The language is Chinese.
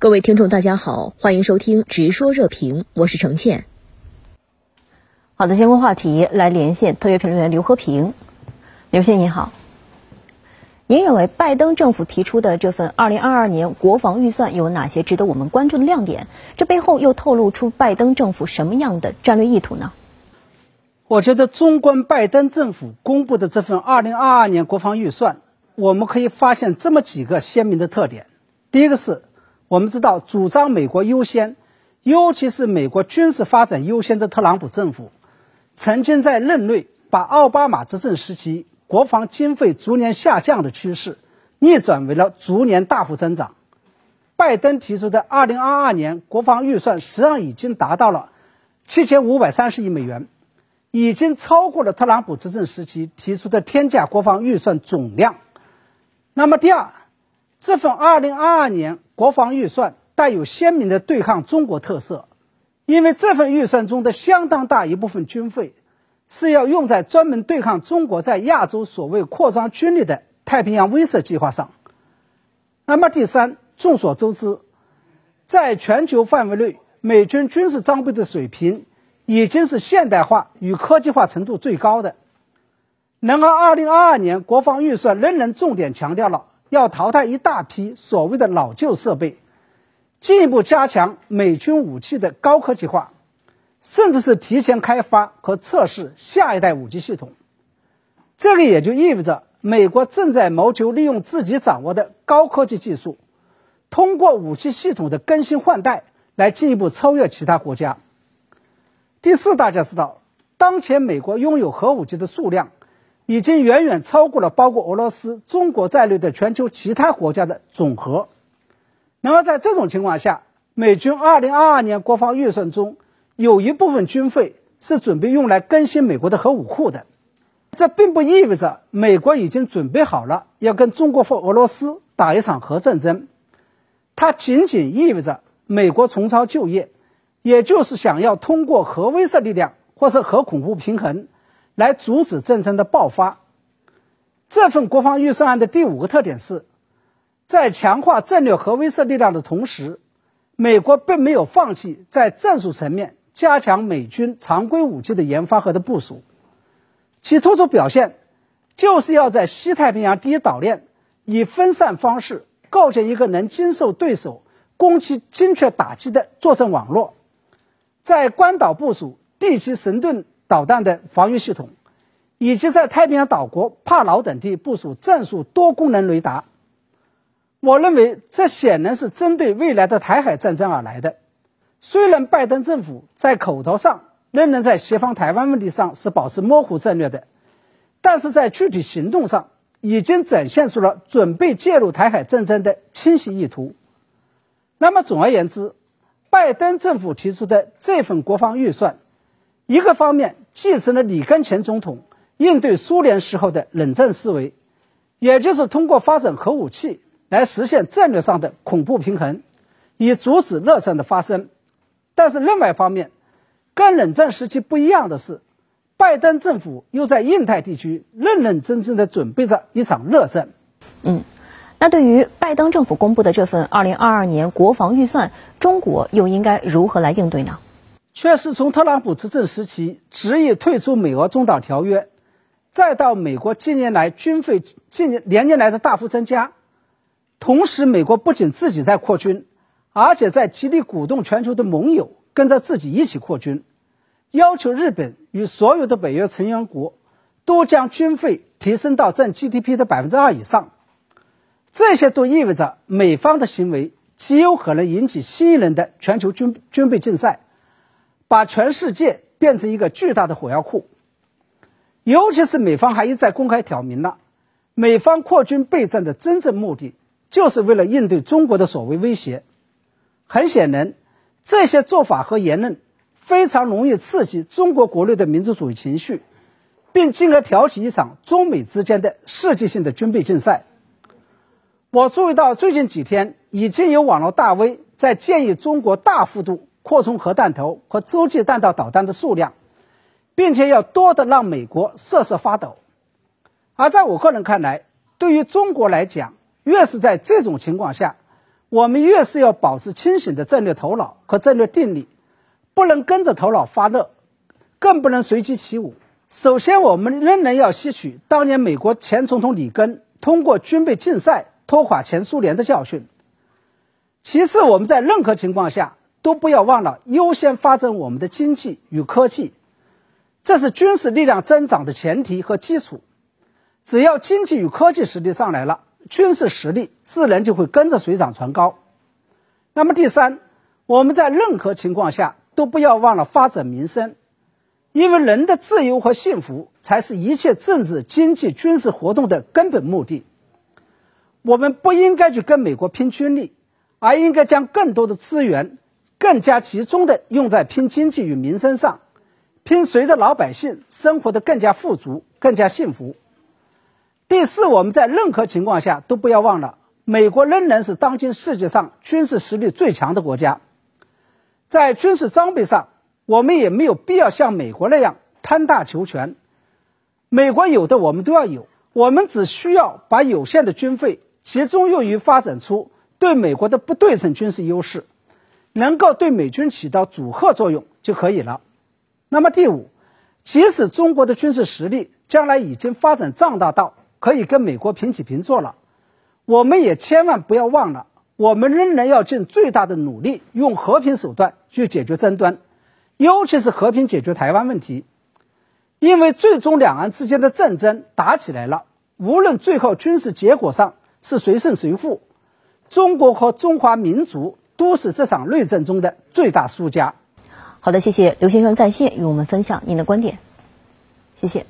各位听众，大家好，欢迎收听《直说热评》，我是程倩。好的，相关话题来连线特约评论员刘和平。刘先生您好，您认为拜登政府提出的这份二零二二年国防预算有哪些值得我们关注的亮点？这背后又透露出拜登政府什么样的战略意图呢？我觉得，纵观拜登政府公布的这份二零二二年国防预算，我们可以发现这么几个鲜明的特点。第一个是。我们知道，主张美国优先，尤其是美国军事发展优先的特朗普政府，曾经在任内把奥巴马执政时期国防经费逐年下降的趋势，逆转为了逐年大幅增长。拜登提出的2022年国防预算实际上已经达到了7530亿美元，已经超过了特朗普执政时期提出的天价国防预算总量。那么第二，这份2022年。国防预算带有鲜明的对抗中国特色，因为这份预算中的相当大一部分军费是要用在专门对抗中国在亚洲所谓扩张军力的太平洋威慑计划上。那么第三，众所周知，在全球范围内，美军军事装备的水平已经是现代化与科技化程度最高的。然而，2022年国防预算仍然重点强调了。要淘汰一大批所谓的老旧设备，进一步加强美军武器的高科技化，甚至是提前开发和测试下一代武器系统。这个也就意味着，美国正在谋求利用自己掌握的高科技技术，通过武器系统的更新换代来进一步超越其他国家。第四，大家知道，当前美国拥有核武器的数量。已经远远超过了包括俄罗斯、中国在内的全球其他国家的总和。那么，在这种情况下，美军2022年国防预算中有一部分军费是准备用来更新美国的核武库的。这并不意味着美国已经准备好了要跟中国或俄罗斯打一场核战争，它仅仅意味着美国重操旧业，也就是想要通过核威慑力量或是核恐怖平衡。来阻止战争的爆发。这份国防预算案的第五个特点是，在强化战略核威慑力量的同时，美国并没有放弃在战术层面加强美军常规武器的研发和的部署。其突出表现，就是要在西太平洋第一岛链以分散方式构建一个能经受对手攻击精确打击的作战网络，在关岛部署地基神盾。导弹的防御系统，以及在太平洋岛国帕劳等地部署战术多功能雷达。我认为这显然是针对未来的台海战争而来的。虽然拜登政府在口头上仍然在协防台湾问题上是保持模糊战略的，但是在具体行动上已经展现出了准备介入台海战争的清晰意图。那么，总而言之，拜登政府提出的这份国防预算。一个方面继承了里根前总统应对苏联时候的冷战思维，也就是通过发展核武器来实现战略上的恐怖平衡，以阻止热战的发生。但是另外一方面，跟冷战时期不一样的是，拜登政府又在印太地区认认真真的准备着一场热战。嗯，那对于拜登政府公布的这份二零二二年国防预算，中国又应该如何来应对呢？却是从特朗普执政时期执意退出美俄中导条约，再到美国近年来军费近年连年来的大幅增加，同时美国不仅自己在扩军，而且在极力鼓动全球的盟友跟着自己一起扩军，要求日本与所有的北约成员国都将军费提升到占 GDP 的百分之二以上，这些都意味着美方的行为极有可能引起新一轮的全球军军备竞赛。把全世界变成一个巨大的火药库，尤其是美方还一再公开挑明了，美方扩军备战的真正目的，就是为了应对中国的所谓威胁。很显然，这些做法和言论非常容易刺激中国国内的民族主义情绪，并进而挑起一场中美之间的世界性的军备竞赛。我注意到最近几天，已经有网络大 V 在建议中国大幅度。扩充核弹头和洲际弹道导弹的数量，并且要多的让美国瑟瑟发抖。而在我个人看来，对于中国来讲，越是在这种情况下，我们越是要保持清醒的战略头脑和战略定力，不能跟着头脑发热，更不能随机起舞。首先，我们仍然要吸取当年美国前总统里根通过军备竞赛拖垮前苏联的教训。其次，我们在任何情况下都不要忘了优先发展我们的经济与科技，这是军事力量增长的前提和基础。只要经济与科技实力上来了，军事实力自然就会跟着水涨船高。那么第三，我们在任何情况下都不要忘了发展民生，因为人的自由和幸福才是一切政治、经济、军事活动的根本目的。我们不应该去跟美国拼军力。而应该将更多的资源更加集中的用在拼经济与民生上，拼谁的老百姓生活的更加富足、更加幸福。第四，我们在任何情况下都不要忘了，美国仍然是当今世界上军事实力最强的国家。在军事装备上，我们也没有必要像美国那样贪大求全。美国有的我们都要有，我们只需要把有限的军费集中用于发展出。对美国的不对称军事优势，能够对美军起到阻吓作用就可以了。那么第五，即使中国的军事实力将来已经发展壮大到可以跟美国平起平坐了，我们也千万不要忘了，我们仍然要尽最大的努力，用和平手段去解决争端，尤其是和平解决台湾问题。因为最终两岸之间的战争打起来了，无论最后军事结果上是谁胜谁负。中国和中华民族都是这场内战中的最大输家。好的，谢谢刘先生在线与我们分享您的观点，谢谢。